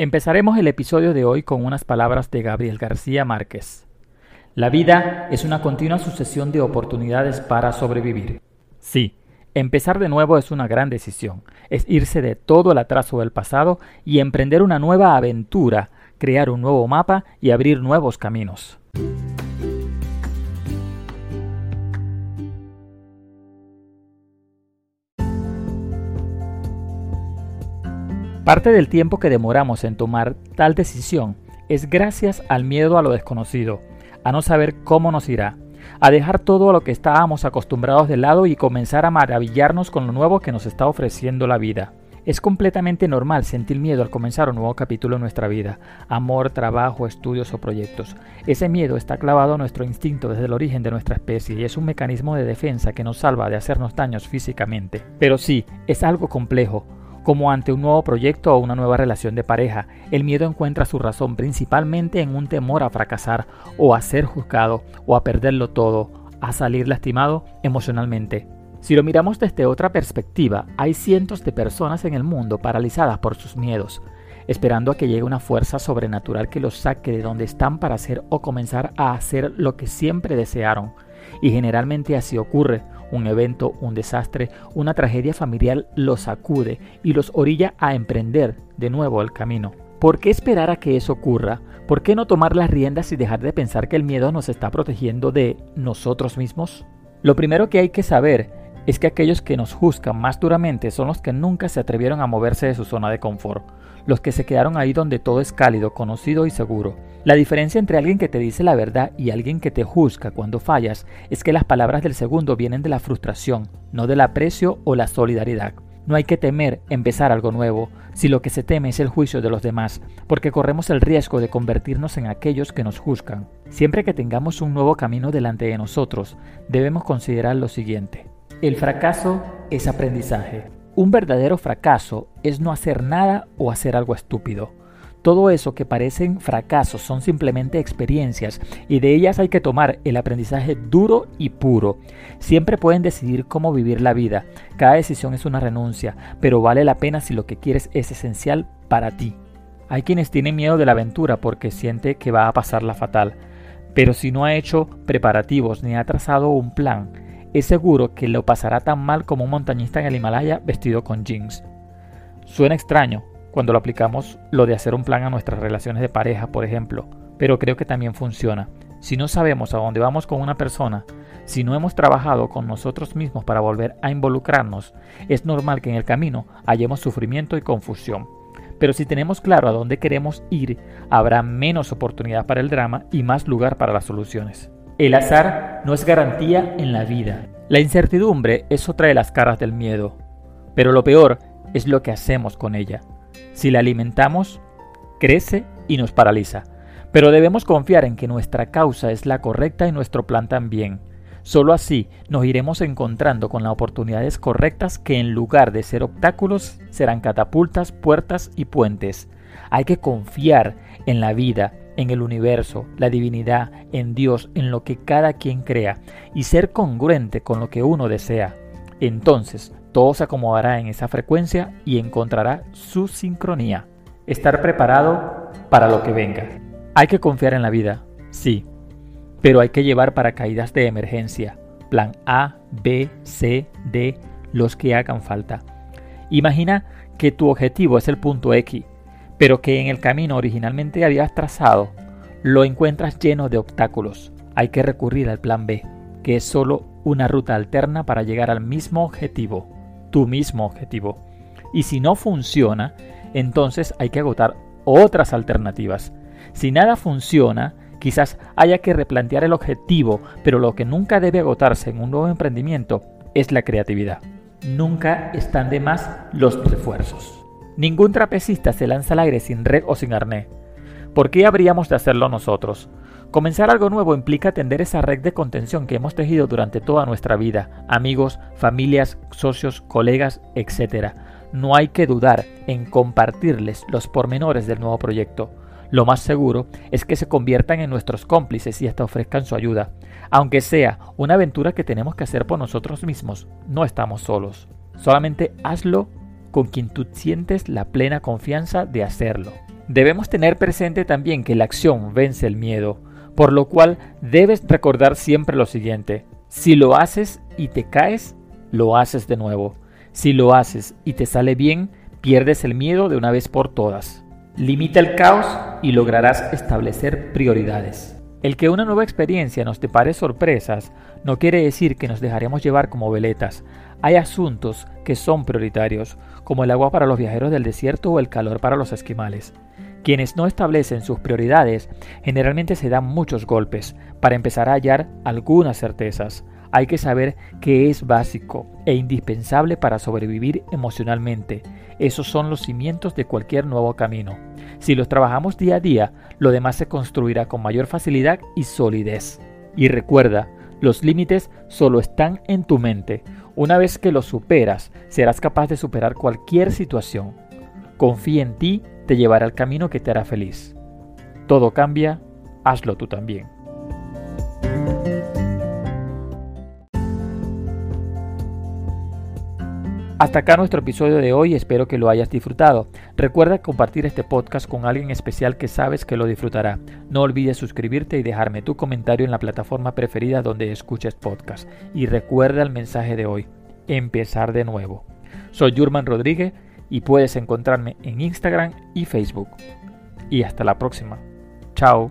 Empezaremos el episodio de hoy con unas palabras de Gabriel García Márquez. La vida es una continua sucesión de oportunidades para sobrevivir. Sí, empezar de nuevo es una gran decisión. Es irse de todo el atraso del pasado y emprender una nueva aventura, crear un nuevo mapa y abrir nuevos caminos. Parte del tiempo que demoramos en tomar tal decisión es gracias al miedo a lo desconocido, a no saber cómo nos irá, a dejar todo a lo que estábamos acostumbrados de lado y comenzar a maravillarnos con lo nuevo que nos está ofreciendo la vida. Es completamente normal sentir miedo al comenzar un nuevo capítulo en nuestra vida, amor, trabajo, estudios o proyectos. Ese miedo está clavado a nuestro instinto desde el origen de nuestra especie y es un mecanismo de defensa que nos salva de hacernos daños físicamente. Pero sí, es algo complejo, como ante un nuevo proyecto o una nueva relación de pareja, el miedo encuentra su razón principalmente en un temor a fracasar o a ser juzgado o a perderlo todo, a salir lastimado emocionalmente. Si lo miramos desde otra perspectiva, hay cientos de personas en el mundo paralizadas por sus miedos, esperando a que llegue una fuerza sobrenatural que los saque de donde están para hacer o comenzar a hacer lo que siempre desearon. Y generalmente así ocurre, un evento, un desastre, una tragedia familiar los sacude y los orilla a emprender de nuevo el camino. ¿Por qué esperar a que eso ocurra? ¿Por qué no tomar las riendas y dejar de pensar que el miedo nos está protegiendo de nosotros mismos? Lo primero que hay que saber es que aquellos que nos juzgan más duramente son los que nunca se atrevieron a moverse de su zona de confort, los que se quedaron ahí donde todo es cálido, conocido y seguro. La diferencia entre alguien que te dice la verdad y alguien que te juzga cuando fallas es que las palabras del segundo vienen de la frustración, no del aprecio o la solidaridad. No hay que temer empezar algo nuevo, si lo que se teme es el juicio de los demás, porque corremos el riesgo de convertirnos en aquellos que nos juzgan. Siempre que tengamos un nuevo camino delante de nosotros, debemos considerar lo siguiente. El fracaso es aprendizaje. Un verdadero fracaso es no hacer nada o hacer algo estúpido. Todo eso que parecen fracasos son simplemente experiencias y de ellas hay que tomar el aprendizaje duro y puro. Siempre pueden decidir cómo vivir la vida. Cada decisión es una renuncia, pero vale la pena si lo que quieres es esencial para ti. Hay quienes tienen miedo de la aventura porque siente que va a pasarla fatal, pero si no ha hecho preparativos ni ha trazado un plan, es seguro que lo pasará tan mal como un montañista en el Himalaya vestido con jeans. Suena extraño cuando lo aplicamos lo de hacer un plan a nuestras relaciones de pareja, por ejemplo, pero creo que también funciona. Si no sabemos a dónde vamos con una persona, si no hemos trabajado con nosotros mismos para volver a involucrarnos, es normal que en el camino hallemos sufrimiento y confusión. Pero si tenemos claro a dónde queremos ir, habrá menos oportunidad para el drama y más lugar para las soluciones. El azar no es garantía en la vida. La incertidumbre es otra de las caras del miedo. Pero lo peor es lo que hacemos con ella. Si la alimentamos, crece y nos paraliza. Pero debemos confiar en que nuestra causa es la correcta y nuestro plan también. Solo así nos iremos encontrando con las oportunidades correctas que en lugar de ser obstáculos serán catapultas, puertas y puentes. Hay que confiar en la vida, en el universo, la divinidad, en Dios, en lo que cada quien crea, y ser congruente con lo que uno desea. Entonces, todo se acomodará en esa frecuencia y encontrará su sincronía. Estar preparado para lo que venga. Hay que confiar en la vida, sí, pero hay que llevar paracaídas de emergencia, plan A, B, C, D, los que hagan falta. Imagina que tu objetivo es el punto X pero que en el camino originalmente habías trazado lo encuentras lleno de obstáculos. Hay que recurrir al plan B, que es solo una ruta alterna para llegar al mismo objetivo, tu mismo objetivo. Y si no funciona, entonces hay que agotar otras alternativas. Si nada funciona, quizás haya que replantear el objetivo, pero lo que nunca debe agotarse en un nuevo emprendimiento es la creatividad. Nunca están de más los refuerzos. Ningún trapecista se lanza al aire sin red o sin arnés. ¿Por qué habríamos de hacerlo nosotros? Comenzar algo nuevo implica tender esa red de contención que hemos tejido durante toda nuestra vida, amigos, familias, socios, colegas, etc. No hay que dudar en compartirles los pormenores del nuevo proyecto. Lo más seguro es que se conviertan en nuestros cómplices y hasta ofrezcan su ayuda. Aunque sea una aventura que tenemos que hacer por nosotros mismos, no estamos solos. Solamente hazlo con quien tú sientes la plena confianza de hacerlo. Debemos tener presente también que la acción vence el miedo, por lo cual debes recordar siempre lo siguiente. Si lo haces y te caes, lo haces de nuevo. Si lo haces y te sale bien, pierdes el miedo de una vez por todas. Limita el caos y lograrás establecer prioridades. El que una nueva experiencia nos depare sorpresas no quiere decir que nos dejaremos llevar como veletas. Hay asuntos que son prioritarios, como el agua para los viajeros del desierto o el calor para los esquimales. Quienes no establecen sus prioridades generalmente se dan muchos golpes para empezar a hallar algunas certezas. Hay que saber que es básico e indispensable para sobrevivir emocionalmente. Esos son los cimientos de cualquier nuevo camino. Si los trabajamos día a día, lo demás se construirá con mayor facilidad y solidez. Y recuerda, los límites solo están en tu mente. Una vez que los superas, serás capaz de superar cualquier situación. Confía en ti, te llevará al camino que te hará feliz. Todo cambia, hazlo tú también. Hasta acá nuestro episodio de hoy, espero que lo hayas disfrutado. Recuerda compartir este podcast con alguien especial que sabes que lo disfrutará. No olvides suscribirte y dejarme tu comentario en la plataforma preferida donde escuches podcast. Y recuerda el mensaje de hoy, empezar de nuevo. Soy Jurman Rodríguez y puedes encontrarme en Instagram y Facebook. Y hasta la próxima. Chao.